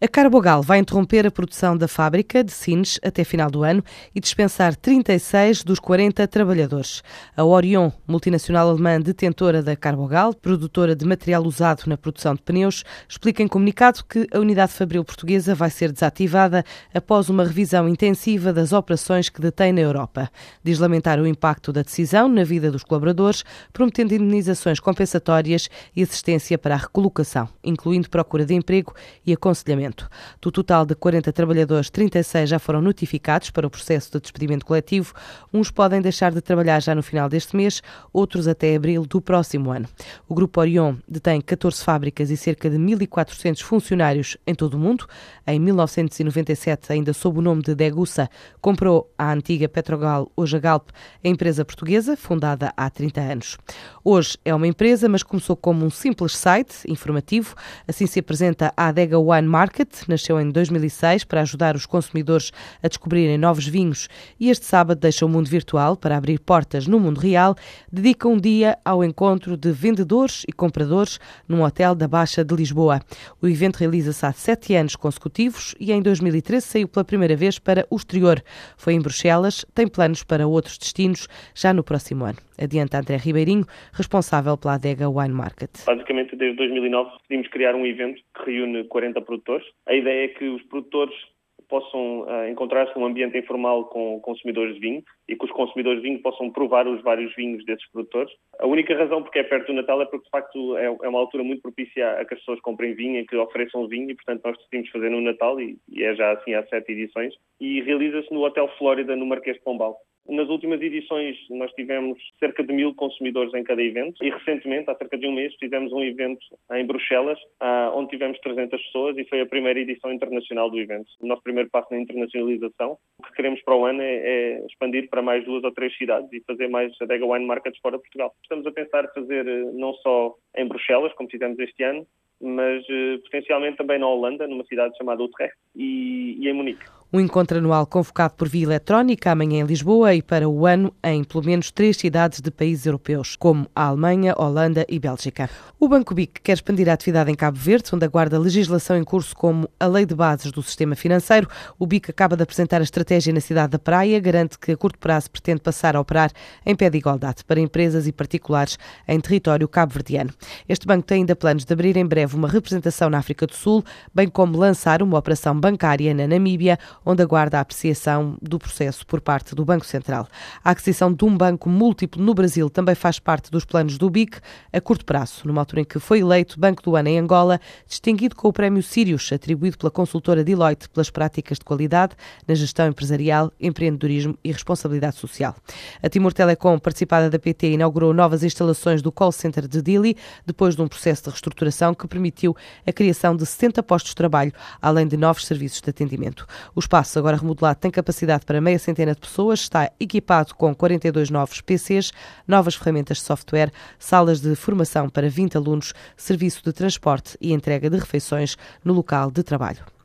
A Carbogal vai interromper a produção da fábrica de Sines até final do ano e dispensar 36 dos 40 trabalhadores. A Orion, multinacional alemã detentora da Carbogal, produtora de material usado na produção de pneus, explica em comunicado que a unidade fabril portuguesa vai ser desativada após uma revisão intensiva das operações que detém na Europa. Diz lamentar o impacto da decisão na vida dos colaboradores, prometendo indenizações compensatórias e assistência para a recolocação, incluindo procura de emprego e aconselhamento. Do total de 40 trabalhadores, 36 já foram notificados para o processo de despedimento coletivo. Uns podem deixar de trabalhar já no final deste mês, outros até abril do próximo ano. O Grupo Orion detém 14 fábricas e cerca de 1.400 funcionários em todo o mundo. Em 1997, ainda sob o nome de Degussa, comprou a antiga Petrogal, hoje a Galp, a empresa portuguesa, fundada há 30 anos. Hoje é uma empresa, mas começou como um simples site informativo. Assim se apresenta a Adega Wine Market, Market nasceu em 2006 para ajudar os consumidores a descobrirem novos vinhos e este sábado deixa o mundo virtual para abrir portas no mundo real. Dedica um dia ao encontro de vendedores e compradores num hotel da Baixa de Lisboa. O evento realiza-se há sete anos consecutivos e em 2013 saiu pela primeira vez para o exterior. Foi em Bruxelas, tem planos para outros destinos já no próximo ano. Adianta André Ribeirinho, responsável pela adega Wine Market. Basicamente, desde 2009 decidimos criar um evento que reúne 40 produtores. A ideia é que os produtores possam uh, encontrar-se num ambiente informal com consumidores de vinho e que os consumidores de vinho possam provar os vários vinhos desses produtores. A única razão porque é perto do Natal é porque, de facto, é, é uma altura muito propícia a que as pessoas comprem vinho e que ofereçam vinho e, portanto, nós decidimos fazer no Natal e, e é já assim há sete edições e realiza-se no Hotel Flórida, no Marquês de Pombal. Nas últimas edições, nós tivemos cerca de mil consumidores em cada evento e, recentemente, há cerca de um mês, fizemos um evento em Bruxelas, ah, onde tivemos 300 pessoas e foi a primeira edição internacional do evento. O nosso primeiro passo na internacionalização. O que queremos para o ano é, é expandir para mais duas ou três cidades e fazer mais Adega Wine Markets fora de Portugal. Estamos a pensar fazer eh, não só em Bruxelas, como fizemos este ano, mas uh, potencialmente também na Holanda, numa cidade chamada Utrecht, e, e em Munique. Um encontro anual convocado por via eletrónica amanhã em Lisboa e para o ano em pelo menos três cidades de países europeus, como a Alemanha, Holanda e Bélgica. O Banco BIC quer expandir a atividade em Cabo Verde, onde aguarda legislação em curso como a Lei de Bases do Sistema Financeiro. O BIC acaba de apresentar a estratégia na cidade da Praia, garante que a curto prazo pretende passar a operar em pé de igualdade para empresas e particulares em território cabo-verdiano. Este banco tem ainda planos de abrir em breve uma representação na África do Sul, bem como lançar uma operação bancária na Namíbia, onde aguarda a apreciação do processo por parte do Banco Central. A aquisição de um banco múltiplo no Brasil também faz parte dos planos do BIC a curto prazo, numa altura em que foi eleito Banco do Ano em Angola, distinguido com o Prémio Sirius, atribuído pela consultora Deloitte pelas práticas de qualidade na gestão empresarial, empreendedorismo e responsabilidade social. A Timor Telecom, participada da PT, inaugurou novas instalações do call center de Dili, depois de um processo de reestruturação que permitiu a criação de 70 postos de trabalho, além de novos serviços de atendimento. O espaço, agora remodelado, tem capacidade para meia centena de pessoas, está equipado com 42 novos PCs, novas ferramentas de software, salas de formação para 20 alunos, serviço de transporte e entrega de refeições no local de trabalho.